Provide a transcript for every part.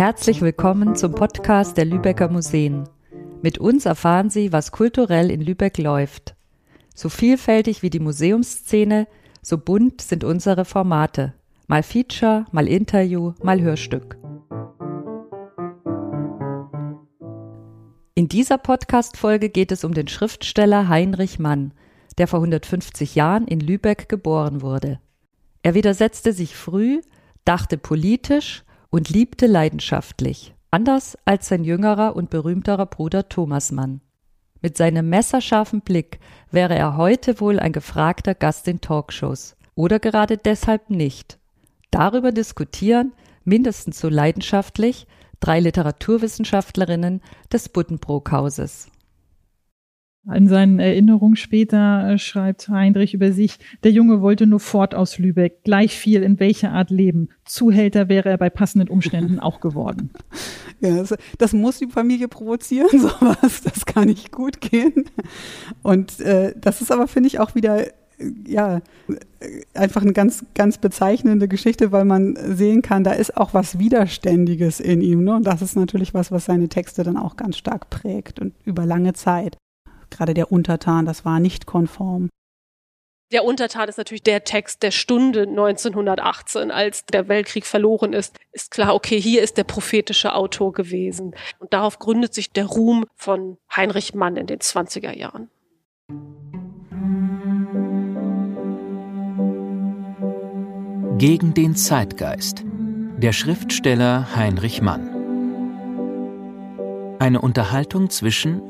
Herzlich willkommen zum Podcast der Lübecker Museen. Mit uns erfahren Sie, was kulturell in Lübeck läuft. So vielfältig wie die Museumsszene, so bunt sind unsere Formate. Mal Feature, mal Interview, mal Hörstück. In dieser Podcast-Folge geht es um den Schriftsteller Heinrich Mann, der vor 150 Jahren in Lübeck geboren wurde. Er widersetzte sich früh, dachte politisch und liebte leidenschaftlich, anders als sein jüngerer und berühmterer Bruder Thomas Mann. Mit seinem messerscharfen Blick wäre er heute wohl ein gefragter Gast in Talkshows. Oder gerade deshalb nicht. Darüber diskutieren, mindestens so leidenschaftlich, drei Literaturwissenschaftlerinnen des Buddenbrook-Hauses. In seinen Erinnerungen später äh, schreibt Heinrich über sich, der Junge wollte nur fort aus Lübeck, gleich viel in welcher Art leben. Zuhälter wäre er bei passenden Umständen auch geworden. Ja, das, das, muss die Familie provozieren, sowas. Das kann nicht gut gehen. Und äh, das ist aber, finde ich, auch wieder ja, einfach eine ganz, ganz bezeichnende Geschichte, weil man sehen kann, da ist auch was Widerständiges in ihm. Ne? Und das ist natürlich was, was seine Texte dann auch ganz stark prägt und über lange Zeit gerade der Untertan, das war nicht konform. Der Untertan ist natürlich der Text der Stunde 1918, als der Weltkrieg verloren ist. Ist klar, okay, hier ist der prophetische Autor gewesen. Und darauf gründet sich der Ruhm von Heinrich Mann in den 20er Jahren. Gegen den Zeitgeist. Der Schriftsteller Heinrich Mann. Eine Unterhaltung zwischen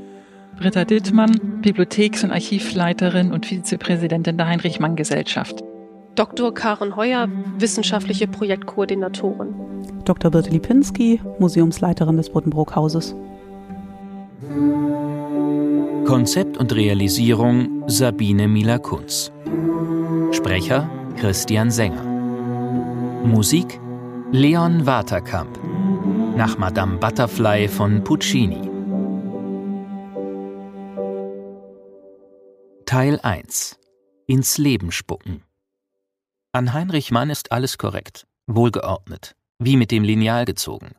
Britta Dittmann, Bibliotheks- und Archivleiterin und Vizepräsidentin der Heinrich-Mann-Gesellschaft. Dr. Karen Heuer, wissenschaftliche Projektkoordinatorin. Dr. Birte Lipinski, Museumsleiterin des Buddenbrook-Hauses. Konzept und Realisierung Sabine Mila-Kunz. Sprecher Christian Sänger. Musik Leon Waterkamp. Nach Madame Butterfly von Puccini. Teil 1 Ins Leben spucken An Heinrich Mann ist alles korrekt, wohlgeordnet, wie mit dem Lineal gezogen.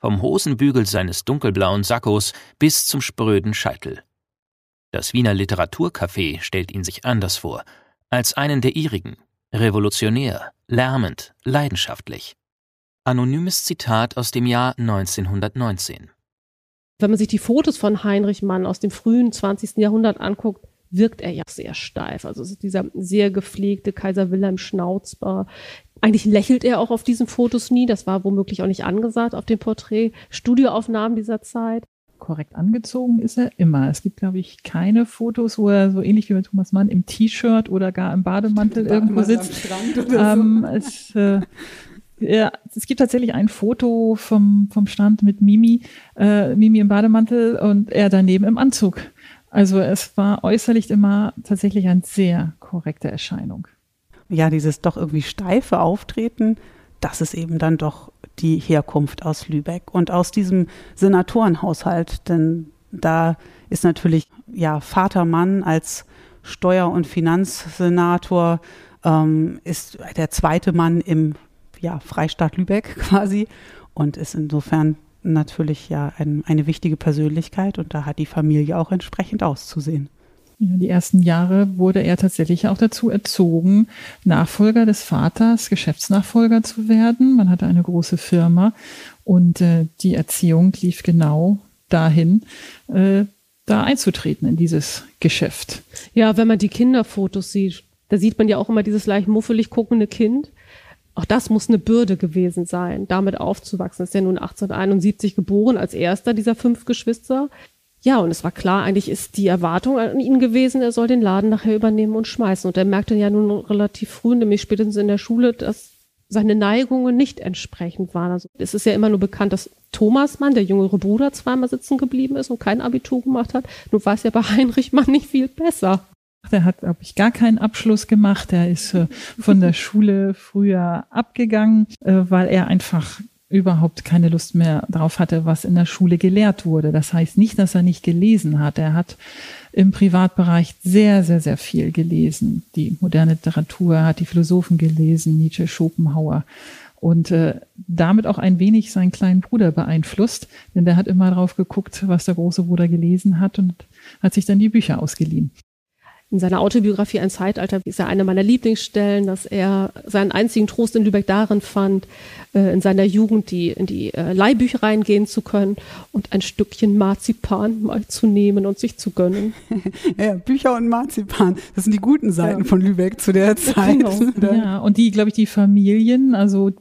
Vom Hosenbügel seines dunkelblauen Sakkos bis zum spröden Scheitel. Das Wiener Literaturcafé stellt ihn sich anders vor, als einen der ihrigen, revolutionär, lärmend, leidenschaftlich. Anonymes Zitat aus dem Jahr 1919. Wenn man sich die Fotos von Heinrich Mann aus dem frühen 20. Jahrhundert anguckt, wirkt er ja sehr steif. Also es ist dieser sehr gepflegte Kaiser Wilhelm Schnauzbar. Eigentlich lächelt er auch auf diesen Fotos nie. Das war womöglich auch nicht angesagt auf dem Porträt. Studioaufnahmen dieser Zeit. Korrekt angezogen ist er immer. Es gibt, glaube ich, keine Fotos, wo er so ähnlich wie bei Thomas Mann im T-Shirt oder gar im Bademantel irgendwo sitzt. Ähm, es, äh, ja, es gibt tatsächlich ein Foto vom, vom Strand mit Mimi, äh, Mimi im Bademantel und er daneben im Anzug. Also es war äußerlich immer tatsächlich eine sehr korrekte Erscheinung. Ja, dieses doch irgendwie steife Auftreten, das ist eben dann doch die Herkunft aus Lübeck und aus diesem Senatorenhaushalt, denn da ist natürlich ja Vater Mann als Steuer- und Finanzsenator ähm, ist der zweite Mann im ja, Freistaat Lübeck quasi und ist insofern natürlich ja ein, eine wichtige Persönlichkeit und da hat die Familie auch entsprechend auszusehen. Ja, die ersten Jahre wurde er tatsächlich auch dazu erzogen, Nachfolger des Vaters, Geschäftsnachfolger zu werden. Man hatte eine große Firma und äh, die Erziehung lief genau dahin, äh, da einzutreten in dieses Geschäft. Ja, wenn man die Kinderfotos sieht, da sieht man ja auch immer dieses leicht muffelig guckende Kind. Auch das muss eine Bürde gewesen sein, damit aufzuwachsen. Ist ja nun 1871 geboren als erster dieser fünf Geschwister. Ja, und es war klar, eigentlich ist die Erwartung an ihn gewesen, er soll den Laden nachher übernehmen und schmeißen. Und er merkte ja nun relativ früh, nämlich spätestens in der Schule, dass seine Neigungen nicht entsprechend waren. Also es ist ja immer nur bekannt, dass Thomas Mann, der jüngere Bruder, zweimal sitzen geblieben ist und kein Abitur gemacht hat. Nun weiß ja bei Heinrich Mann nicht viel besser. Der hat, glaube ich, gar keinen Abschluss gemacht. Er ist äh, von der Schule früher abgegangen, äh, weil er einfach überhaupt keine Lust mehr darauf hatte, was in der Schule gelehrt wurde. Das heißt nicht, dass er nicht gelesen hat. Er hat im Privatbereich sehr, sehr, sehr viel gelesen. Die moderne Literatur hat die Philosophen gelesen, Nietzsche, Schopenhauer. und äh, damit auch ein wenig seinen kleinen Bruder beeinflusst, denn der hat immer drauf geguckt, was der große Bruder gelesen hat und hat sich dann die Bücher ausgeliehen in seiner Autobiografie Ein Zeitalter ist ja eine meiner Lieblingsstellen, dass er seinen einzigen Trost in Lübeck darin fand, äh, in seiner Jugend die, in die äh, Leihbüchereien gehen zu können und ein Stückchen Marzipan mal zu nehmen und sich zu gönnen. ja, Bücher und Marzipan, das sind die guten Seiten ja. von Lübeck zu der Zeit. Genau. Ja, und die, glaube ich, die Familien, also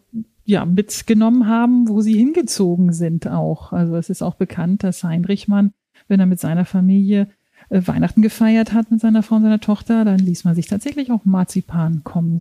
ja, mitgenommen haben, wo sie hingezogen sind auch. Also es ist auch bekannt, dass Heinrich Mann, wenn er mit seiner Familie Weihnachten gefeiert hat mit seiner Frau und seiner Tochter, dann ließ man sich tatsächlich auch Marzipan kommen.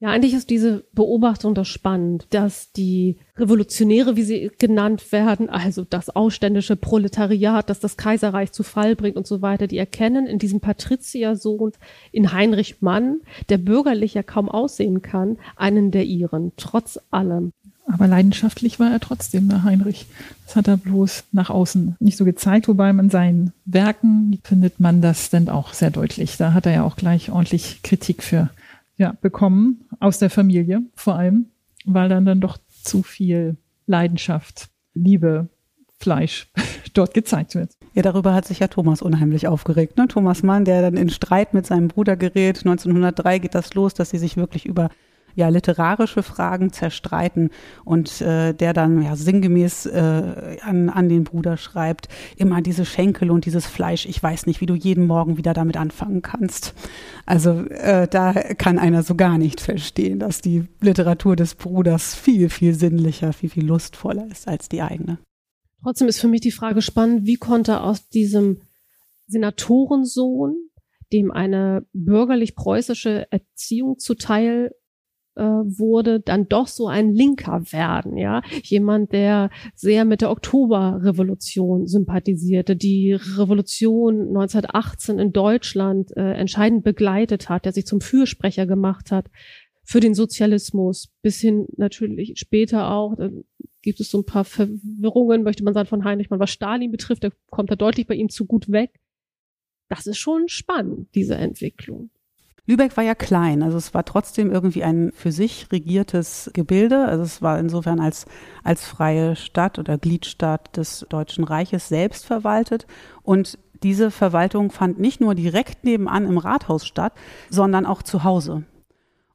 Ja, eigentlich ist diese Beobachtung das spannend, dass die Revolutionäre, wie sie genannt werden, also das ausständische Proletariat, das das Kaiserreich zu Fall bringt und so weiter, die erkennen in diesem Patriziersohn, in Heinrich Mann, der bürgerlich ja kaum aussehen kann, einen der ihren, trotz allem. Aber leidenschaftlich war er trotzdem, der Heinrich. Das hat er bloß nach außen nicht so gezeigt, wobei man seinen Werken findet man das dann auch sehr deutlich. Da hat er ja auch gleich ordentlich Kritik für ja, bekommen, aus der Familie vor allem, weil dann dann doch zu viel Leidenschaft, Liebe, Fleisch dort gezeigt wird. Ja, darüber hat sich ja Thomas unheimlich aufgeregt. Ne? Thomas Mann, der dann in Streit mit seinem Bruder gerät. 1903 geht das los, dass sie sich wirklich über ja literarische Fragen zerstreiten und äh, der dann ja sinngemäß äh, an, an den Bruder schreibt, immer diese Schenkel und dieses Fleisch, ich weiß nicht, wie du jeden Morgen wieder damit anfangen kannst. Also äh, da kann einer so gar nicht verstehen, dass die Literatur des Bruders viel, viel sinnlicher, viel, viel lustvoller ist als die eigene. Trotzdem ist für mich die Frage spannend, wie konnte aus diesem Senatorensohn, dem eine bürgerlich-preußische Erziehung zuteil äh, wurde, dann doch so ein Linker werden, ja. Jemand, der sehr mit der Oktoberrevolution sympathisierte, die Revolution 1918 in Deutschland äh, entscheidend begleitet hat, der sich zum Fürsprecher gemacht hat für den Sozialismus, bis hin natürlich später auch, da gibt es so ein paar Verwirrungen, möchte man sagen, von Heinrich Mann, was Stalin betrifft, da kommt er deutlich bei ihm zu gut weg. Das ist schon spannend, diese Entwicklung. Lübeck war ja klein, also es war trotzdem irgendwie ein für sich regiertes Gebilde. Also es war insofern als, als freie Stadt oder Gliedstadt des Deutschen Reiches selbst verwaltet. Und diese Verwaltung fand nicht nur direkt nebenan im Rathaus statt, sondern auch zu Hause.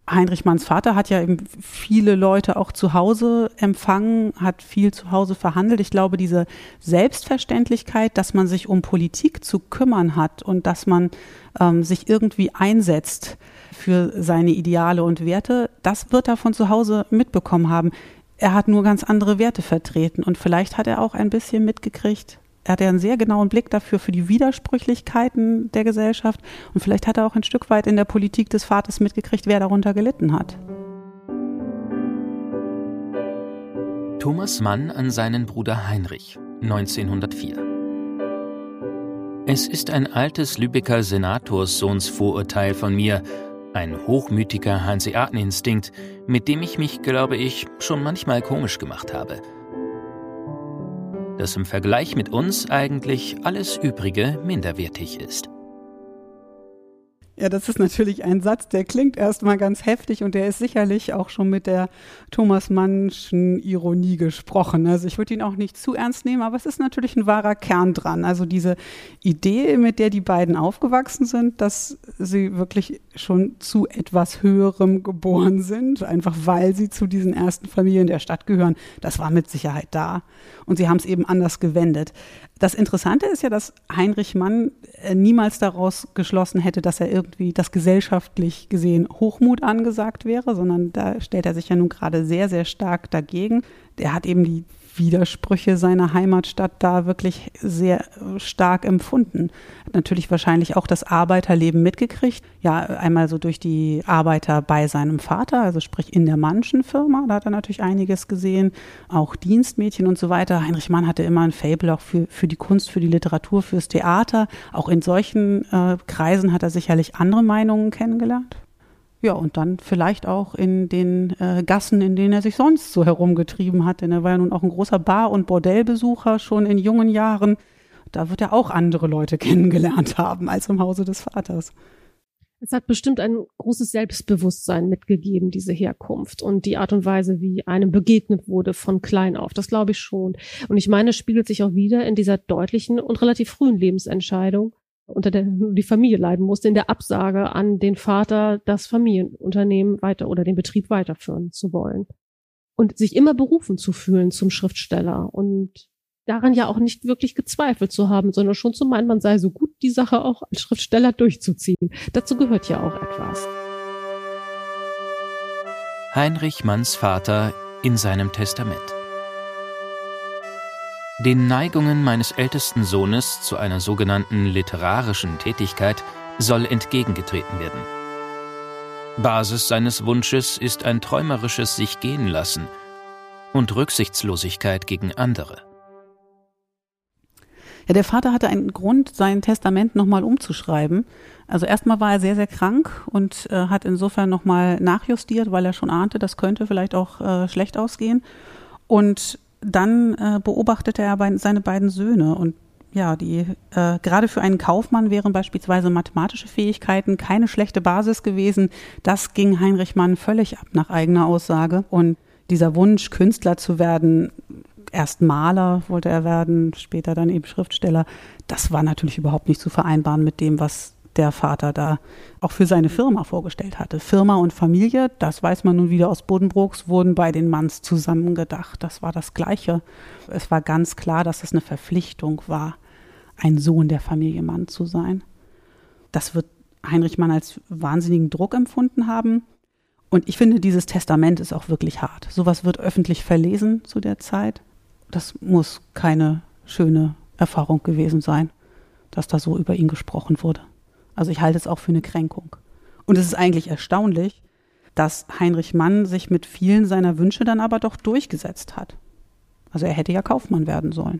Heinrich Manns Vater hat ja eben viele Leute auch zu Hause empfangen, hat viel zu Hause verhandelt. Ich glaube, diese Selbstverständlichkeit, dass man sich um Politik zu kümmern hat und dass man ähm, sich irgendwie einsetzt für seine Ideale und Werte, das wird er von zu Hause mitbekommen haben. Er hat nur ganz andere Werte vertreten und vielleicht hat er auch ein bisschen mitgekriegt, er hat ja einen sehr genauen Blick dafür, für die Widersprüchlichkeiten der Gesellschaft. Und vielleicht hat er auch ein Stück weit in der Politik des Vaters mitgekriegt, wer darunter gelitten hat. Thomas Mann an seinen Bruder Heinrich, 1904. Es ist ein altes Lübecker Senatorssohnsvorurteil von mir, ein hochmütiger Hanseateninstinkt, mit dem ich mich, glaube ich, schon manchmal komisch gemacht habe – dass im Vergleich mit uns eigentlich alles Übrige minderwertig ist. Ja, das ist natürlich ein Satz, der klingt erstmal ganz heftig und der ist sicherlich auch schon mit der Thomas Mannschen Ironie gesprochen. Also ich würde ihn auch nicht zu ernst nehmen, aber es ist natürlich ein wahrer Kern dran. Also diese Idee, mit der die beiden aufgewachsen sind, dass sie wirklich schon zu etwas Höherem geboren sind, einfach weil sie zu diesen ersten Familien der Stadt gehören, das war mit Sicherheit da. Und sie haben es eben anders gewendet. Das Interessante ist ja, dass Heinrich Mann äh, niemals daraus geschlossen hätte, dass er irgendwie das gesellschaftlich gesehen Hochmut angesagt wäre, sondern da stellt er sich ja nun gerade sehr, sehr stark dagegen. Er hat eben die Widersprüche seiner Heimatstadt da wirklich sehr stark empfunden. Hat natürlich wahrscheinlich auch das Arbeiterleben mitgekriegt. Ja, einmal so durch die Arbeiter bei seinem Vater, also sprich in der Mannschen Firma, da hat er natürlich einiges gesehen. Auch Dienstmädchen und so weiter. Heinrich Mann hatte immer ein Fable auch für, für die Kunst, für die Literatur, fürs Theater. Auch in solchen äh, Kreisen hat er sicherlich andere Meinungen kennengelernt. Ja, und dann vielleicht auch in den äh, Gassen, in denen er sich sonst so herumgetrieben hat. Denn er war ja nun auch ein großer Bar- und Bordellbesucher schon in jungen Jahren. Da wird er auch andere Leute kennengelernt haben als im Hause des Vaters. Es hat bestimmt ein großes Selbstbewusstsein mitgegeben, diese Herkunft und die Art und Weise, wie einem begegnet wurde von klein auf. Das glaube ich schon. Und ich meine, es spiegelt sich auch wieder in dieser deutlichen und relativ frühen Lebensentscheidung, unter der die Familie leiden musste, in der Absage an den Vater, das Familienunternehmen weiter oder den Betrieb weiterführen zu wollen. Und sich immer berufen zu fühlen zum Schriftsteller und daran ja auch nicht wirklich gezweifelt zu haben, sondern schon zu meinen, man sei so gut, die Sache auch als Schriftsteller durchzuziehen. Dazu gehört ja auch etwas. Heinrich Manns Vater in seinem Testament. Den Neigungen meines ältesten Sohnes zu einer sogenannten literarischen Tätigkeit soll entgegengetreten werden. Basis seines Wunsches ist ein träumerisches sich gehen lassen und Rücksichtslosigkeit gegen andere. Ja, der Vater hatte einen Grund, sein Testament nochmal umzuschreiben. Also erstmal war er sehr, sehr krank und äh, hat insofern nochmal nachjustiert, weil er schon ahnte, das könnte vielleicht auch äh, schlecht ausgehen. Und dann äh, beobachtete er bei, seine beiden Söhne und ja, die äh, gerade für einen Kaufmann wären beispielsweise mathematische Fähigkeiten keine schlechte Basis gewesen. Das ging Heinrich Mann völlig ab nach eigener Aussage. Und dieser Wunsch, Künstler zu werden, erst Maler wollte er werden, später dann eben Schriftsteller. Das war natürlich überhaupt nicht zu vereinbaren mit dem, was der Vater da auch für seine Firma vorgestellt hatte. Firma und Familie, das weiß man nun wieder aus Bodenbrooks, wurden bei den Manns zusammengedacht. Das war das Gleiche. Es war ganz klar, dass es eine Verpflichtung war, ein Sohn der Familie Mann zu sein. Das wird Heinrich Mann als wahnsinnigen Druck empfunden haben. Und ich finde, dieses Testament ist auch wirklich hart. Sowas wird öffentlich verlesen zu der Zeit das muss keine schöne Erfahrung gewesen sein, dass da so über ihn gesprochen wurde. Also ich halte es auch für eine Kränkung. Und es ist eigentlich erstaunlich, dass Heinrich Mann sich mit vielen seiner Wünsche dann aber doch durchgesetzt hat. Also er hätte ja Kaufmann werden sollen.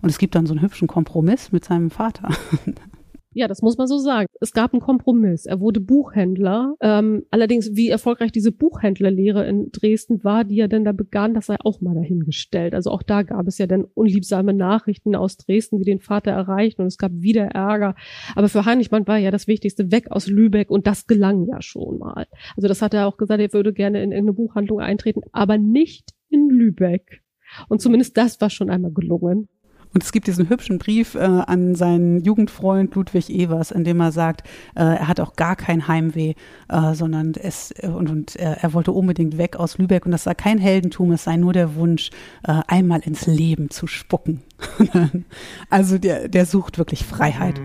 Und es gibt dann so einen hübschen Kompromiss mit seinem Vater. Ja, das muss man so sagen. Es gab einen Kompromiss. Er wurde Buchhändler. Ähm, allerdings, wie erfolgreich diese Buchhändlerlehre in Dresden war, die er denn da begann, das sei auch mal dahingestellt. Also auch da gab es ja dann unliebsame Nachrichten aus Dresden, die den Vater erreichten und es gab wieder Ärger. Aber für Heinrich Mann war ja das Wichtigste weg aus Lübeck und das gelang ja schon mal. Also das hat er auch gesagt, er würde gerne in irgendeine Buchhandlung eintreten, aber nicht in Lübeck. Und zumindest das war schon einmal gelungen. Und es gibt diesen hübschen Brief äh, an seinen Jugendfreund Ludwig Evers, in dem er sagt, äh, er hat auch gar kein Heimweh, äh, sondern es äh, und, und er, wollte unbedingt weg aus Lübeck und das sei kein Heldentum, es sei nur der Wunsch, äh, einmal ins Leben zu spucken. also der, der sucht wirklich Freiheit.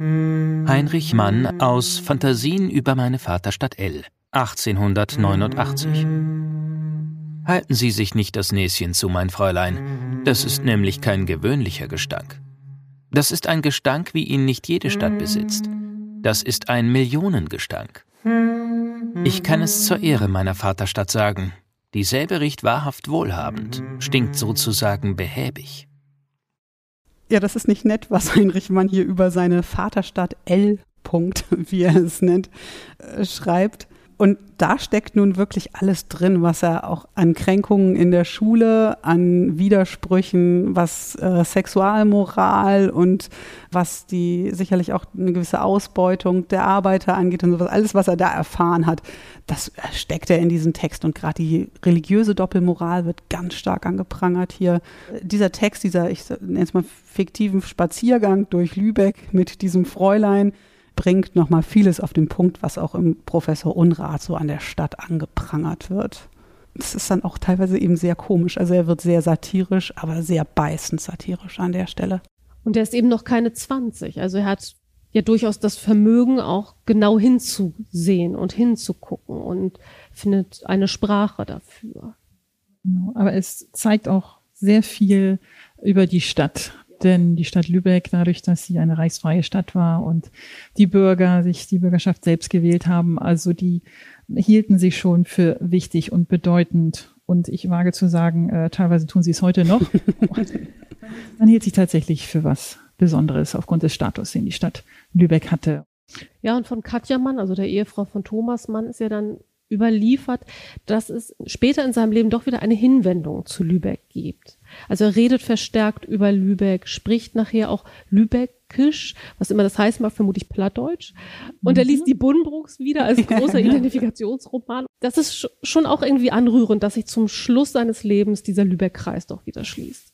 Heinrich Mann aus Fantasien über meine Vaterstadt L, 1889. Halten Sie sich nicht das Näschen zu, mein Fräulein. Das ist nämlich kein gewöhnlicher Gestank. Das ist ein Gestank, wie ihn nicht jede Stadt besitzt. Das ist ein Millionengestank. Ich kann es zur Ehre meiner Vaterstadt sagen. Dieselbe riecht wahrhaft wohlhabend, stinkt sozusagen behäbig. Ja, das ist nicht nett, was Heinrich Mann hier über seine Vaterstadt L. Punkt, wie er es nennt, äh, schreibt. Und da steckt nun wirklich alles drin, was er auch an Kränkungen in der Schule, an Widersprüchen, was äh, Sexualmoral und was die sicherlich auch eine gewisse Ausbeutung der Arbeiter angeht und sowas, alles, was er da erfahren hat, das steckt er in diesem Text. Und gerade die religiöse Doppelmoral wird ganz stark angeprangert hier. Dieser Text, dieser, ich nenne es mal fiktiven Spaziergang durch Lübeck mit diesem Fräulein, bringt nochmal vieles auf den Punkt, was auch im Professor Unrat so an der Stadt angeprangert wird. Es ist dann auch teilweise eben sehr komisch. Also er wird sehr satirisch, aber sehr beißend satirisch an der Stelle. Und er ist eben noch keine 20. Also er hat ja durchaus das Vermögen, auch genau hinzusehen und hinzugucken und findet eine Sprache dafür. Genau, aber es zeigt auch sehr viel über die Stadt denn die Stadt Lübeck, dadurch, dass sie eine reichsfreie Stadt war und die Bürger sich die Bürgerschaft selbst gewählt haben, also die hielten sich schon für wichtig und bedeutend. Und ich wage zu sagen, äh, teilweise tun sie es heute noch. Man hielt sich tatsächlich für was Besonderes aufgrund des Status, den die Stadt Lübeck hatte. Ja, und von Katja Mann, also der Ehefrau von Thomas Mann, ist ja dann überliefert, dass es später in seinem Leben doch wieder eine Hinwendung zu Lübeck gibt. Also er redet verstärkt über Lübeck, spricht nachher auch Lübeckisch, was immer das heißt, mag vermutlich Plattdeutsch. Und er liest mhm. die Buddenbrooks wieder als großer Identifikationsroman. Das ist schon auch irgendwie anrührend, dass sich zum Schluss seines Lebens dieser Lübeck-Kreis doch wieder schließt.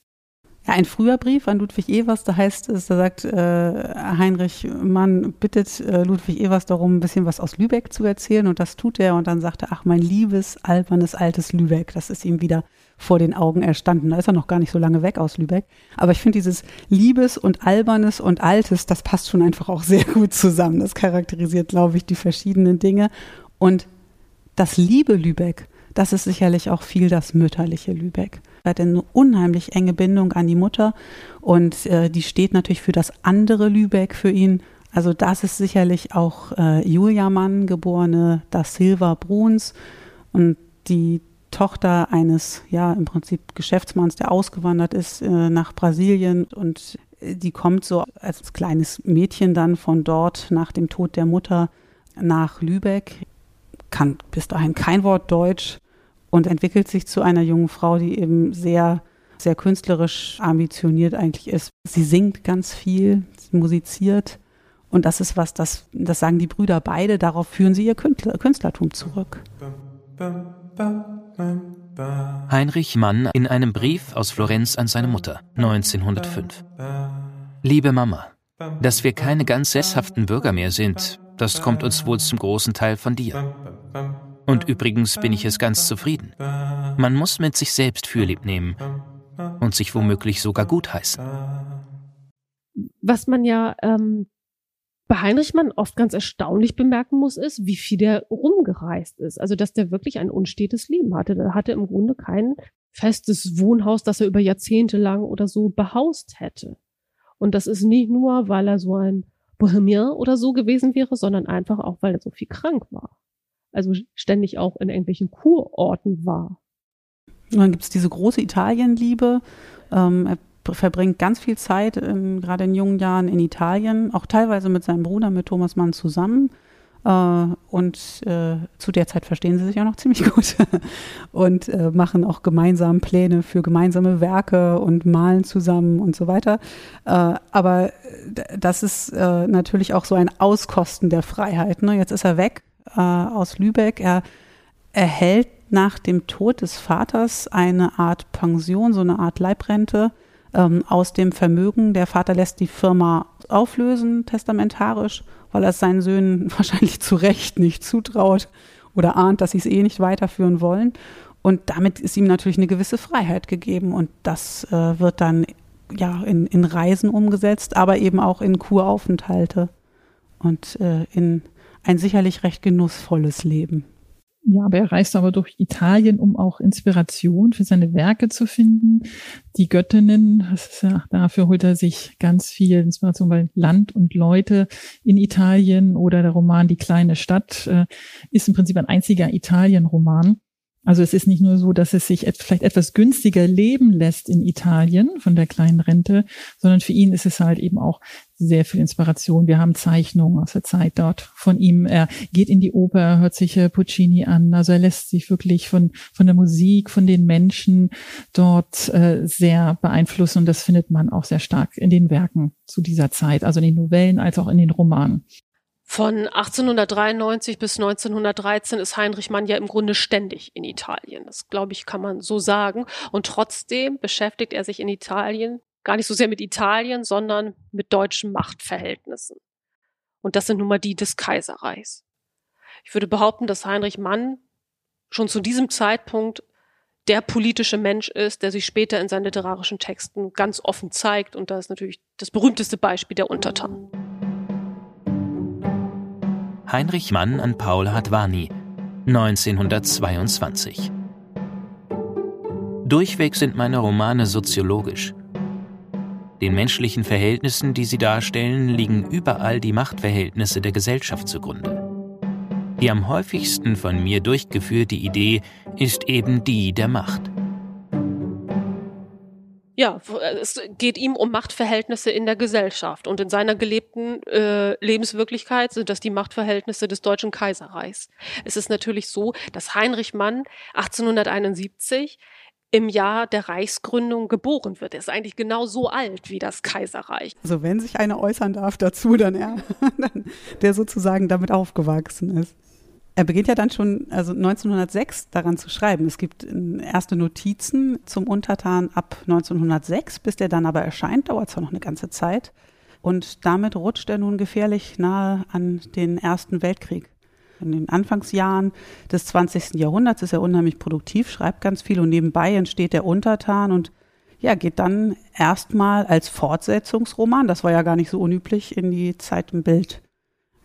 Ja, ein früher Brief an Ludwig Evers, da heißt es, da sagt äh, Heinrich Mann, bittet äh, Ludwig Evers darum, ein bisschen was aus Lübeck zu erzählen und das tut er und dann sagt er, ach mein liebes, albernes, altes Lübeck, das ist ihm wieder vor den Augen erstanden. Da ist er noch gar nicht so lange weg aus Lübeck. Aber ich finde dieses Liebes und Albernes und Altes, das passt schon einfach auch sehr gut zusammen. Das charakterisiert, glaube ich, die verschiedenen Dinge. Und das liebe Lübeck, das ist sicherlich auch viel das mütterliche Lübeck. Er hat eine unheimlich enge Bindung an die Mutter und äh, die steht natürlich für das andere Lübeck für ihn. Also das ist sicherlich auch äh, Julia Mann, geborene Da Silva Bruns und die Tochter eines, ja, im Prinzip Geschäftsmanns, der ausgewandert ist äh, nach Brasilien und die kommt so als kleines Mädchen dann von dort nach dem Tod der Mutter nach Lübeck, kann bis dahin kein Wort Deutsch, und entwickelt sich zu einer jungen Frau, die eben sehr, sehr künstlerisch ambitioniert eigentlich ist. Sie singt ganz viel, sie musiziert. Und das ist was, das, das sagen die Brüder beide, darauf führen sie ihr Künstler, Künstlertum zurück. Heinrich Mann in einem Brief aus Florenz an seine Mutter 1905. Liebe Mama, dass wir keine ganz sesshaften Bürger mehr sind, das kommt uns wohl zum großen Teil von dir. Und übrigens bin ich es ganz zufrieden. Man muss mit sich selbst Fürlieb nehmen und sich womöglich sogar gutheißen. Was man ja ähm, bei Heinrich Mann oft ganz erstaunlich bemerken muss, ist, wie viel der rumgereist ist. Also, dass der wirklich ein unstetes Leben hatte. Der hatte im Grunde kein festes Wohnhaus, das er über Jahrzehnte lang oder so behaust hätte. Und das ist nicht nur, weil er so ein Bohemian oder so gewesen wäre, sondern einfach auch, weil er so viel krank war also ständig auch in irgendwelchen Kurorten war. Und dann gibt es diese große Italienliebe. Ähm, er verbringt ganz viel Zeit, in, gerade in jungen Jahren, in Italien, auch teilweise mit seinem Bruder, mit Thomas Mann zusammen. Uh, und uh, zu der Zeit verstehen sie sich auch noch ziemlich gut und uh, machen auch gemeinsam Pläne für gemeinsame Werke und malen zusammen und so weiter. aber das ist natürlich auch so ein Auskosten der Freiheit. Ne? Jetzt ist er weg äh, aus Lübeck. Er erhält nach dem Tod des Vaters eine Art Pension, so eine Art Leibrente ähm, aus dem Vermögen. Der Vater lässt die Firma auflösen, testamentarisch, weil er es seinen Söhnen wahrscheinlich zu Recht nicht zutraut oder ahnt, dass sie es eh nicht weiterführen wollen. Und damit ist ihm natürlich eine gewisse Freiheit gegeben. Und das äh, wird dann ja in, in Reisen umgesetzt, aber eben auch in Kuraufenthalte und äh, in ein sicherlich recht genussvolles Leben. Ja, aber er reist aber durch Italien, um auch Inspiration für seine Werke zu finden. Die Göttinnen, ja, dafür holt er sich ganz viel Inspiration, weil Land und Leute in Italien oder der Roman Die kleine Stadt äh, ist im Prinzip ein einziger Italien-Roman. Also es ist nicht nur so, dass es sich vielleicht etwas günstiger leben lässt in Italien von der kleinen Rente, sondern für ihn ist es halt eben auch sehr viel Inspiration. Wir haben Zeichnungen aus der Zeit dort von ihm. Er geht in die Oper, hört sich äh, Puccini an. Also er lässt sich wirklich von, von der Musik, von den Menschen dort äh, sehr beeinflussen. Und das findet man auch sehr stark in den Werken zu dieser Zeit, also in den Novellen als auch in den Romanen. Von 1893 bis 1913 ist Heinrich Mann ja im Grunde ständig in Italien. Das, glaube ich, kann man so sagen. Und trotzdem beschäftigt er sich in Italien gar nicht so sehr mit Italien, sondern mit deutschen Machtverhältnissen. Und das sind nun mal die des Kaiserreichs. Ich würde behaupten, dass Heinrich Mann schon zu diesem Zeitpunkt der politische Mensch ist, der sich später in seinen literarischen Texten ganz offen zeigt. Und da ist natürlich das berühmteste Beispiel der Untertan. Heinrich Mann an Paul Hadwani, 1922. Durchweg sind meine Romane soziologisch. Den menschlichen Verhältnissen, die sie darstellen, liegen überall die Machtverhältnisse der Gesellschaft zugrunde. Die am häufigsten von mir durchgeführte Idee ist eben die der Macht. Ja, es geht ihm um Machtverhältnisse in der Gesellschaft. Und in seiner gelebten äh, Lebenswirklichkeit sind das die Machtverhältnisse des Deutschen Kaiserreichs. Es ist natürlich so, dass Heinrich Mann 1871 im Jahr der Reichsgründung geboren wird. Er ist eigentlich genau so alt wie das Kaiserreich. Also wenn sich einer äußern darf dazu, dann er, der sozusagen damit aufgewachsen ist. Er beginnt ja dann schon, also 1906 daran zu schreiben. Es gibt erste Notizen zum Untertan ab 1906, bis der dann aber erscheint, dauert zwar noch eine ganze Zeit. Und damit rutscht er nun gefährlich nahe an den Ersten Weltkrieg. In den Anfangsjahren des 20. Jahrhunderts ist er unheimlich produktiv, schreibt ganz viel und nebenbei entsteht der Untertan und ja, geht dann erstmal als Fortsetzungsroman, das war ja gar nicht so unüblich, in die Zeit im Bild,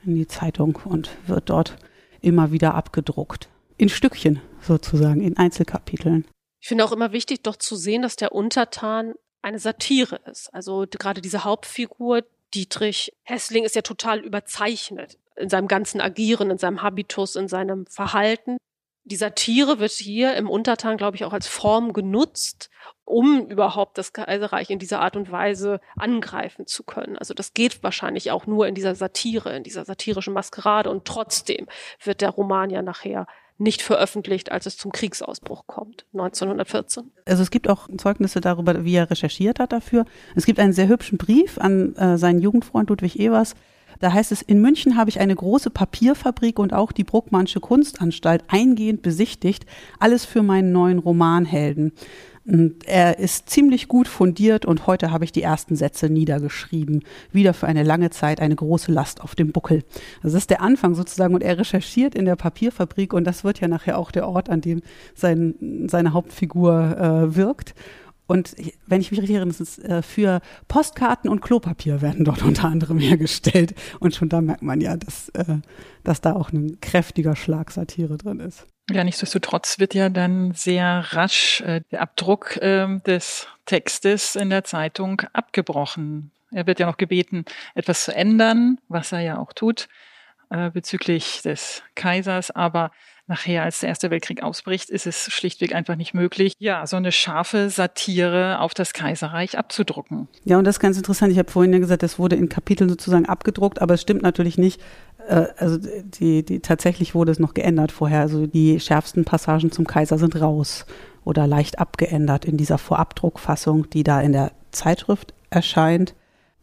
in die Zeitung und wird dort immer wieder abgedruckt. In Stückchen sozusagen, in Einzelkapiteln. Ich finde auch immer wichtig, doch zu sehen, dass der Untertan eine Satire ist. Also gerade diese Hauptfigur, Dietrich Hessling, ist ja total überzeichnet in seinem ganzen Agieren, in seinem Habitus, in seinem Verhalten. Die Satire wird hier im Untertan, glaube ich, auch als Form genutzt, um überhaupt das Kaiserreich in dieser Art und Weise angreifen zu können. Also das geht wahrscheinlich auch nur in dieser Satire, in dieser satirischen Maskerade. Und trotzdem wird der Roman ja nachher nicht veröffentlicht, als es zum Kriegsausbruch kommt, 1914. Also es gibt auch Zeugnisse darüber, wie er recherchiert hat dafür. Es gibt einen sehr hübschen Brief an äh, seinen Jugendfreund Ludwig Evers, da heißt es, in München habe ich eine große Papierfabrik und auch die Bruckmannsche Kunstanstalt eingehend besichtigt. Alles für meinen neuen Roman Helden. Und er ist ziemlich gut fundiert und heute habe ich die ersten Sätze niedergeschrieben. Wieder für eine lange Zeit eine große Last auf dem Buckel. Das ist der Anfang sozusagen und er recherchiert in der Papierfabrik und das wird ja nachher auch der Ort, an dem sein, seine Hauptfigur äh, wirkt. Und wenn ich mich richtig erinnere, ist äh, für Postkarten und Klopapier werden dort unter anderem hergestellt. Und schon da merkt man ja, dass, äh, dass da auch ein kräftiger Schlag Satire drin ist. Ja, nichtsdestotrotz wird ja dann sehr rasch äh, der Abdruck äh, des Textes in der Zeitung abgebrochen. Er wird ja noch gebeten, etwas zu ändern, was er ja auch tut äh, bezüglich des Kaisers, aber nachher, als der Erste Weltkrieg ausbricht, ist es schlichtweg einfach nicht möglich, ja, so eine scharfe Satire auf das Kaiserreich abzudrucken. Ja, und das ist ganz interessant. Ich habe vorhin ja gesagt, das wurde in Kapiteln sozusagen abgedruckt, aber es stimmt natürlich nicht. Äh, also die, die tatsächlich wurde es noch geändert vorher. Also die schärfsten Passagen zum Kaiser sind raus oder leicht abgeändert in dieser Vorabdruckfassung, die da in der Zeitschrift erscheint.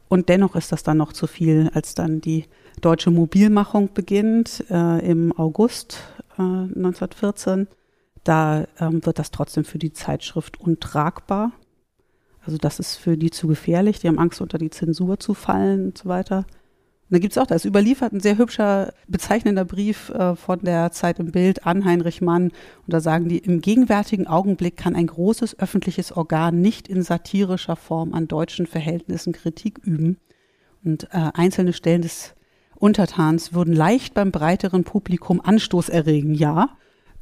Und dennoch ist das dann noch zu viel, als dann die deutsche Mobilmachung beginnt äh, im August 1914. Da ähm, wird das trotzdem für die Zeitschrift untragbar. Also das ist für die zu gefährlich. Die haben Angst, unter die Zensur zu fallen und so weiter. Und da gibt's auch, da ist überliefert ein sehr hübscher, bezeichnender Brief äh, von der Zeit im Bild an Heinrich Mann. Und da sagen die, im gegenwärtigen Augenblick kann ein großes öffentliches Organ nicht in satirischer Form an deutschen Verhältnissen Kritik üben. Und äh, einzelne Stellen des Untertans würden leicht beim breiteren Publikum Anstoß erregen. Ja,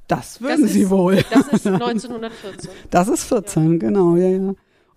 das würden das sie ist, wohl. Das ist 1914. Das ist 14, ja. genau, ja, ja.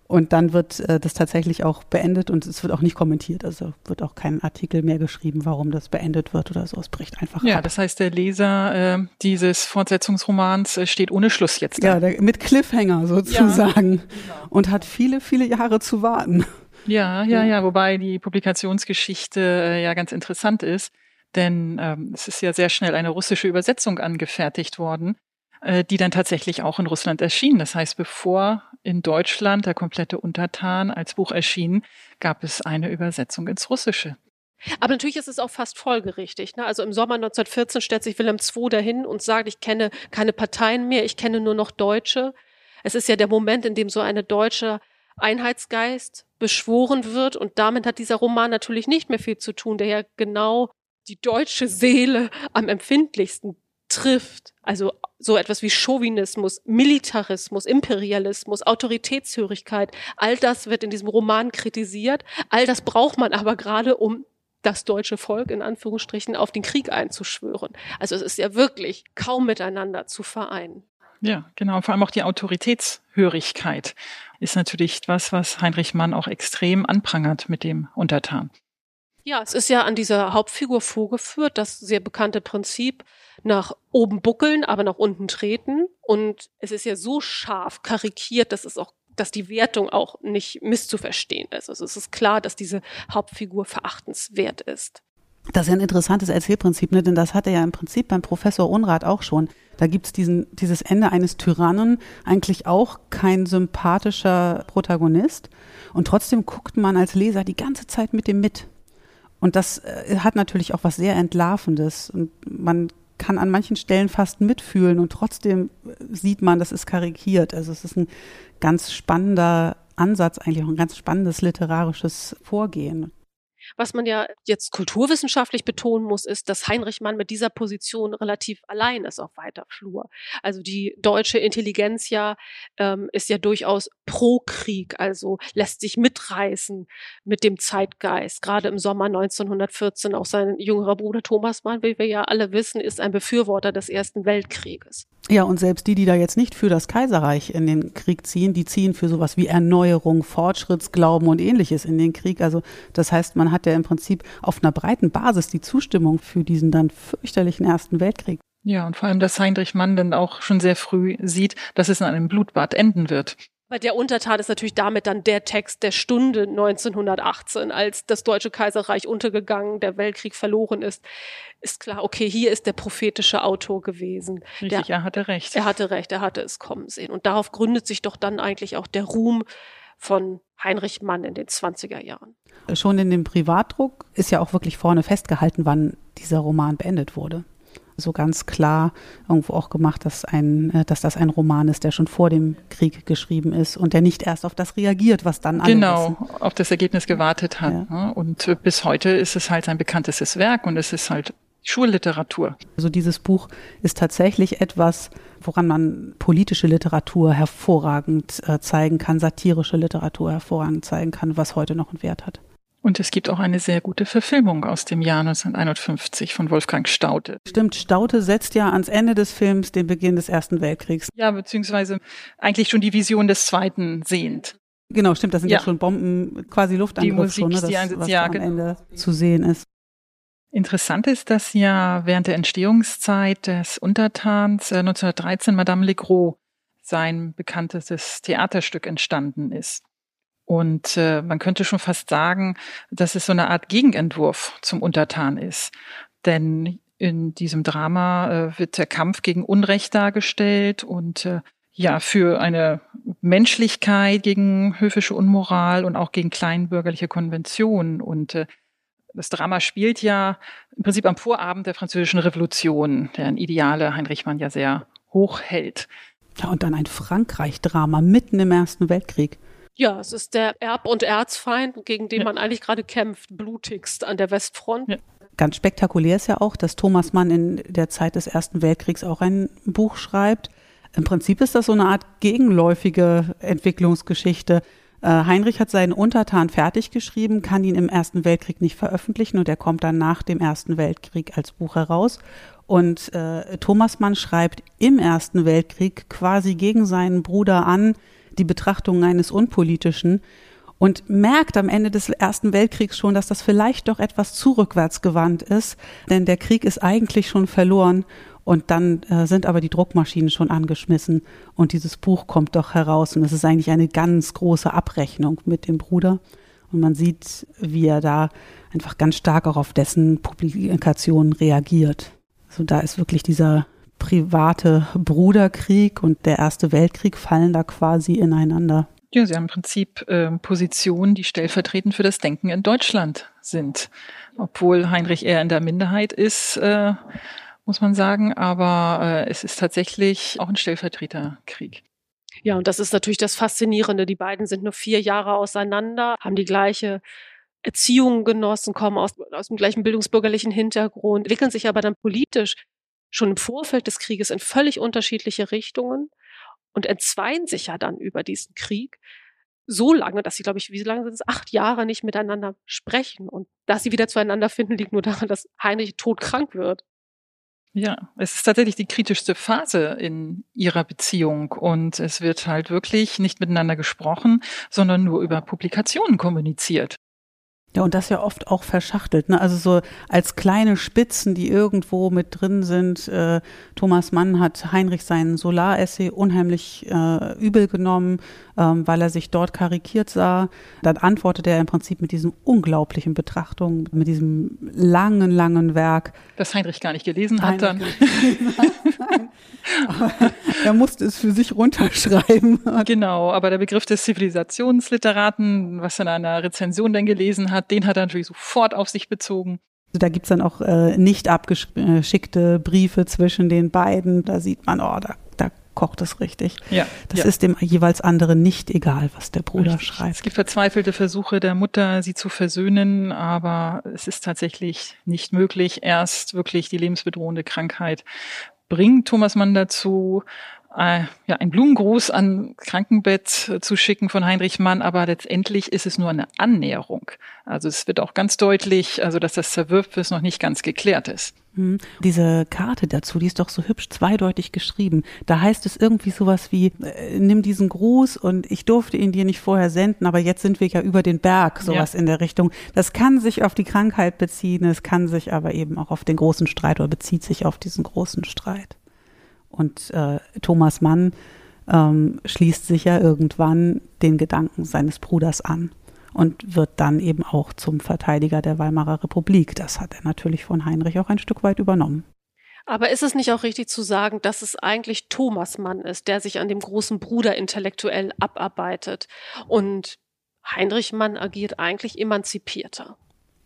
Und dann wird äh, das tatsächlich auch beendet und es wird auch nicht kommentiert. Also wird auch kein Artikel mehr geschrieben, warum das beendet wird oder so. Es bricht einfach Ja, ab. das heißt, der Leser äh, dieses Fortsetzungsromans äh, steht ohne Schluss jetzt da. Ja, der, mit Cliffhanger sozusagen. Ja, genau. Und hat viele, viele Jahre zu warten. Ja, ja, ja, wobei die Publikationsgeschichte äh, ja ganz interessant ist, denn ähm, es ist ja sehr schnell eine russische Übersetzung angefertigt worden, äh, die dann tatsächlich auch in Russland erschien. Das heißt, bevor in Deutschland der komplette Untertan als Buch erschien, gab es eine Übersetzung ins Russische. Aber natürlich ist es auch fast folgerichtig. Ne? Also im Sommer 1914 stellt sich Wilhelm II dahin und sagt, ich kenne keine Parteien mehr, ich kenne nur noch Deutsche. Es ist ja der Moment, in dem so eine deutsche Einheitsgeist beschworen wird. Und damit hat dieser Roman natürlich nicht mehr viel zu tun, der ja genau die deutsche Seele am empfindlichsten trifft. Also so etwas wie Chauvinismus, Militarismus, Imperialismus, Autoritätshörigkeit. All das wird in diesem Roman kritisiert. All das braucht man aber gerade, um das deutsche Volk in Anführungsstrichen auf den Krieg einzuschwören. Also es ist ja wirklich kaum miteinander zu vereinen. Ja, genau. Vor allem auch die Autoritätshörigkeit ist natürlich was, was Heinrich Mann auch extrem anprangert mit dem Untertan. Ja, es ist ja an dieser Hauptfigur vorgeführt, das sehr bekannte Prinzip nach oben buckeln, aber nach unten treten. Und es ist ja so scharf karikiert, dass es auch dass die Wertung auch nicht misszuverstehen ist. Also es ist klar, dass diese Hauptfigur verachtenswert ist. Das ist ja ein interessantes Erzählprinzip, ne? denn das hat er ja im Prinzip beim Professor Unrat auch schon. Da gibt's diesen, dieses Ende eines Tyrannen, eigentlich auch kein sympathischer Protagonist. Und trotzdem guckt man als Leser die ganze Zeit mit dem mit. Und das äh, hat natürlich auch was sehr Entlarvendes. Und man kann an manchen Stellen fast mitfühlen und trotzdem sieht man, das ist karikiert. Also es ist ein ganz spannender Ansatz, eigentlich auch ein ganz spannendes literarisches Vorgehen. Was man ja jetzt kulturwissenschaftlich betonen muss, ist, dass Heinrich Mann mit dieser Position relativ allein ist auf weiter Flur. Also die deutsche Intelligenz ja ähm, ist ja durchaus pro Krieg, also lässt sich mitreißen mit dem Zeitgeist. Gerade im Sommer 1914 auch sein jüngerer Bruder Thomas Mann, wie wir ja alle wissen, ist ein Befürworter des Ersten Weltkrieges. Ja, und selbst die, die da jetzt nicht für das Kaiserreich in den Krieg ziehen, die ziehen für sowas wie Erneuerung, Fortschrittsglauben und ähnliches in den Krieg. Also das heißt, man hat ja im Prinzip auf einer breiten Basis die Zustimmung für diesen dann fürchterlichen Ersten Weltkrieg. Ja, und vor allem, dass Heinrich Mann dann auch schon sehr früh sieht, dass es in einem Blutbad enden wird. Weil der Untertat ist natürlich damit dann der Text der Stunde 1918, als das Deutsche Kaiserreich untergegangen, der Weltkrieg verloren ist, ist klar, okay, hier ist der prophetische Autor gewesen. Richtig, der, er hatte recht. Er hatte recht, er hatte es kommen sehen. Und darauf gründet sich doch dann eigentlich auch der Ruhm von Heinrich Mann in den 20er Jahren. Schon in dem Privatdruck ist ja auch wirklich vorne festgehalten, wann dieser Roman beendet wurde so ganz klar irgendwo auch gemacht, dass, ein, äh, dass das ein Roman ist, der schon vor dem Krieg geschrieben ist und der nicht erst auf das reagiert, was dann alle Genau, wissen. auf das Ergebnis gewartet hat. Ja. Und äh, bis heute ist es halt sein bekanntestes Werk und es ist halt Schulliteratur. Also dieses Buch ist tatsächlich etwas, woran man politische Literatur hervorragend äh, zeigen kann, satirische Literatur hervorragend zeigen kann, was heute noch einen Wert hat. Und es gibt auch eine sehr gute Verfilmung aus dem Jahr 1951 von Wolfgang Staute. Stimmt, Staute setzt ja ans Ende des Films den Beginn des Ersten Weltkriegs. Ja, beziehungsweise eigentlich schon die Vision des Zweiten sehend. Genau, stimmt, das sind ja, ja schon Bomben, quasi Luftangriff schon, ne, das, die was ja, am genau. Ende zu sehen ist. Interessant ist, dass ja während der Entstehungszeit des Untertans äh, 1913 Madame Legros sein bekanntestes Theaterstück entstanden ist. Und äh, man könnte schon fast sagen, dass es so eine Art Gegenentwurf zum Untertan ist. Denn in diesem Drama äh, wird der Kampf gegen Unrecht dargestellt und äh, ja, für eine Menschlichkeit gegen höfische Unmoral und auch gegen kleinbürgerliche Konventionen. Und äh, das Drama spielt ja im Prinzip am Vorabend der Französischen Revolution, deren Ideale Heinrich Mann ja sehr hoch hält. Ja, und dann ein Frankreich-Drama mitten im Ersten Weltkrieg. Ja, es ist der Erb- und Erzfeind, gegen den ja. man eigentlich gerade kämpft, blutigst an der Westfront. Ja. Ganz spektakulär ist ja auch, dass Thomas Mann in der Zeit des Ersten Weltkriegs auch ein Buch schreibt. Im Prinzip ist das so eine Art gegenläufige Entwicklungsgeschichte. Äh, Heinrich hat seinen Untertan fertig geschrieben, kann ihn im Ersten Weltkrieg nicht veröffentlichen und er kommt dann nach dem Ersten Weltkrieg als Buch heraus. Und äh, Thomas Mann schreibt im Ersten Weltkrieg quasi gegen seinen Bruder an, die Betrachtungen eines Unpolitischen und merkt am Ende des Ersten Weltkriegs schon, dass das vielleicht doch etwas zu rückwärtsgewandt ist, denn der Krieg ist eigentlich schon verloren und dann äh, sind aber die Druckmaschinen schon angeschmissen und dieses Buch kommt doch heraus und es ist eigentlich eine ganz große Abrechnung mit dem Bruder und man sieht, wie er da einfach ganz stark auch auf dessen Publikationen reagiert. Also da ist wirklich dieser private Bruderkrieg und der Erste Weltkrieg fallen da quasi ineinander. Ja, sie haben im Prinzip äh, Positionen, die stellvertretend für das Denken in Deutschland sind. Obwohl Heinrich eher in der Minderheit ist, äh, muss man sagen, aber äh, es ist tatsächlich auch ein Stellvertreterkrieg. Ja, und das ist natürlich das Faszinierende. Die beiden sind nur vier Jahre auseinander, haben die gleiche Erziehung genossen, kommen aus, aus dem gleichen bildungsbürgerlichen Hintergrund, entwickeln sich aber dann politisch schon im Vorfeld des Krieges in völlig unterschiedliche Richtungen und entzweien sich ja dann über diesen Krieg so lange, dass sie, glaube ich, wie lange sind es? Acht Jahre nicht miteinander sprechen. Und dass sie wieder zueinander finden, liegt nur daran, dass Heinrich todkrank wird. Ja, es ist tatsächlich die kritischste Phase in ihrer Beziehung und es wird halt wirklich nicht miteinander gesprochen, sondern nur über Publikationen kommuniziert. Ja, und das ja oft auch verschachtelt, ne? Also so als kleine Spitzen, die irgendwo mit drin sind. Äh, Thomas Mann hat Heinrich seinen Solaressay unheimlich äh, übel genommen, ähm, weil er sich dort karikiert sah. Dann antwortet er im Prinzip mit diesen unglaublichen Betrachtungen, mit diesem langen, langen Werk. Das Heinrich gar nicht gelesen hat dann. er musste es für sich runterschreiben. Genau, aber der Begriff des Zivilisationsliteraten, was er in einer Rezension dann gelesen hat, den hat er natürlich sofort auf sich bezogen. Also da gibt's dann auch äh, nicht abgeschickte Briefe zwischen den beiden. Da sieht man, oh, da, da kocht es richtig. Ja, das ja. ist dem jeweils anderen nicht egal, was der Bruder Richtig. schreibt. Es gibt verzweifelte Versuche der Mutter, sie zu versöhnen, aber es ist tatsächlich nicht möglich. Erst wirklich die lebensbedrohende Krankheit bringt Thomas Mann dazu, äh, ja, ein Blumengruß an Krankenbett äh, zu schicken von Heinrich Mann, aber letztendlich ist es nur eine Annäherung. Also es wird auch ganz deutlich, also dass das Zerwürfnis noch nicht ganz geklärt ist. Hm. Diese Karte dazu, die ist doch so hübsch zweideutig geschrieben. Da heißt es irgendwie sowas wie, äh, nimm diesen Gruß und ich durfte ihn dir nicht vorher senden, aber jetzt sind wir ja über den Berg, sowas Ja. in der Richtung. Das kann sich auf die Krankheit beziehen, es kann sich aber eben auch auf den großen Streit oder bezieht sich auf diesen großen Streit. Und äh, Thomas Mann ähm, schließt sich ja irgendwann den Gedanken seines Bruders an und wird dann eben auch zum Verteidiger der Weimarer Republik. Das hat er natürlich von Heinrich auch ein Stück weit übernommen. Aber ist es nicht auch richtig zu sagen, dass es eigentlich Thomas Mann ist, der sich an dem großen Bruder intellektuell abarbeitet und Heinrich Mann agiert eigentlich emanzipierter?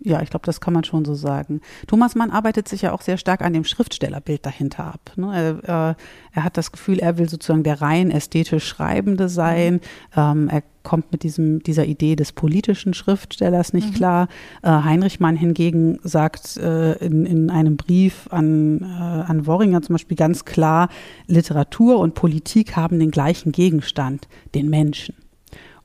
Ja, ich glaube, das kann man schon so sagen. Thomas Mann arbeitet sich ja auch sehr stark an dem Schriftstellerbild dahinter ab. Ne? Er, äh, er hat das Gefühl, er will sozusagen der rein ästhetisch Schreibende sein. Ähm, er kommt mit diesem, dieser Idee des politischen Schriftstellers nicht klar. Äh, Heinrich Mann hingegen sagt äh, in, in einem Brief an, äh, an Worringer zum Beispiel ganz klar, Literatur und Politik haben den gleichen Gegenstand, den Menschen.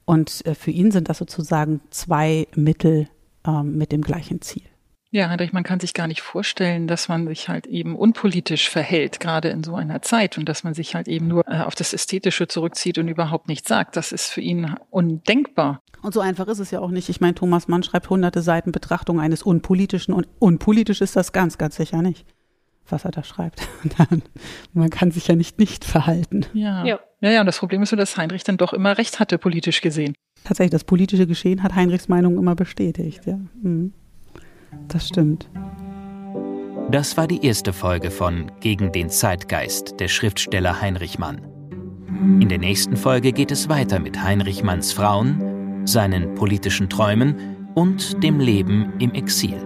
Und äh, für ihn sind das sozusagen zwei Mittel ähm, mit dem gleichen Ziel. Ja, Heinrich, man kann sich gar nicht vorstellen, dass man sich halt eben unpolitisch verhält, gerade in so einer Zeit, und dass man sich halt eben nur äh, auf das Ästhetische zurückzieht und überhaupt nichts sagt. Das ist für ihn undenkbar. Und so einfach ist es ja auch nicht. Ich meine, Thomas Mann schreibt hunderte Seiten Betrachtung eines Unpolitischen und unpolitisch ist das ganz, ganz sicher nicht, was er da schreibt. Man kann sich ja nicht nicht verhalten. Ja. Ja. ja, ja, und das Problem ist nur, dass Heinrich dann doch immer recht hatte, politisch gesehen. Tatsächlich, das politische Geschehen hat Heinrichs Meinung immer bestätigt. Ja, Mhm. das stimmt. Das war die erste Folge von Gegen den Zeitgeist der Schriftsteller Heinrich Mann. In der nächsten Folge geht es weiter mit Heinrich Manns Frauen, seinen politischen Träumen und dem Leben im Exil.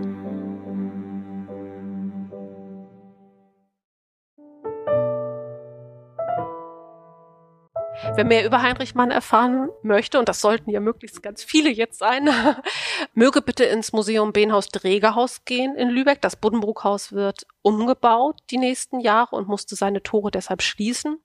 Wer mehr über Heinrich Mann erfahren möchte, und das sollten ja möglichst ganz viele jetzt sein, möge bitte ins Museum Behnhaus Drägerhaus gehen in Lübeck. Das Buddenbrookhaus wird umgebaut die nächsten Jahre und musste seine Tore deshalb schließen.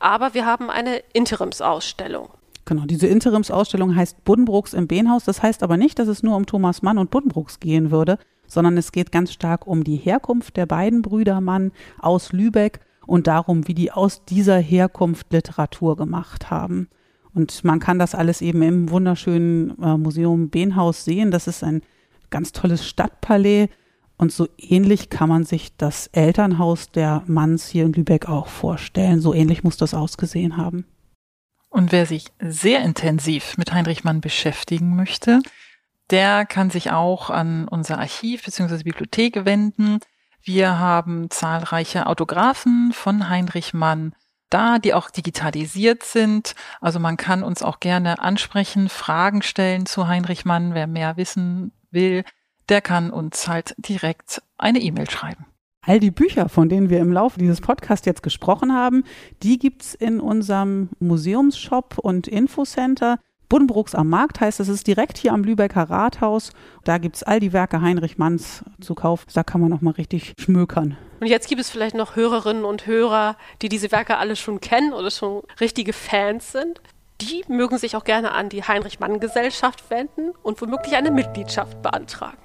Aber wir haben eine Interimsausstellung. Genau, diese Interimsausstellung heißt Buddenbrooks im Behnhaus. Das heißt aber nicht, dass es nur um Thomas Mann und Buddenbrooks gehen würde, sondern es geht ganz stark um die Herkunft der beiden Brüder Mann aus Lübeck und darum, wie die aus dieser Herkunft Literatur gemacht haben. Und man kann das alles eben im wunderschönen äh, Museum Behnhaus sehen. Das ist ein ganz tolles Stadtpalais. Und so ähnlich kann man sich das Elternhaus der Manns hier in Lübeck auch vorstellen. So ähnlich muss das ausgesehen haben. Und wer sich sehr intensiv mit Heinrich Mann beschäftigen möchte, der kann sich auch an unser Archiv bzw. Bibliothek wenden. Wir haben zahlreiche Autographen von Heinrich Mann da, die auch digitalisiert sind. Also man kann uns auch gerne ansprechen, Fragen stellen zu Heinrich Mann. Wer mehr wissen will, der kann uns halt direkt eine E-Mail schreiben. All die Bücher, von denen wir im Laufe dieses Podcasts jetzt gesprochen haben, die gibt's in unserem Museumsshop und Infocenter. Buddenbrooks am Markt heißt, das ist direkt hier am Lübecker Rathaus. Da gibt's all die Werke Heinrich Manns zu kaufen. Da kann man noch mal richtig schmökern. Und jetzt gibt es vielleicht noch Hörerinnen und Hörer, die diese Werke alle schon kennen oder schon richtige Fans sind. Die mögen sich auch gerne an die Heinrich Mann Gesellschaft wenden und womöglich eine Mitgliedschaft beantragen.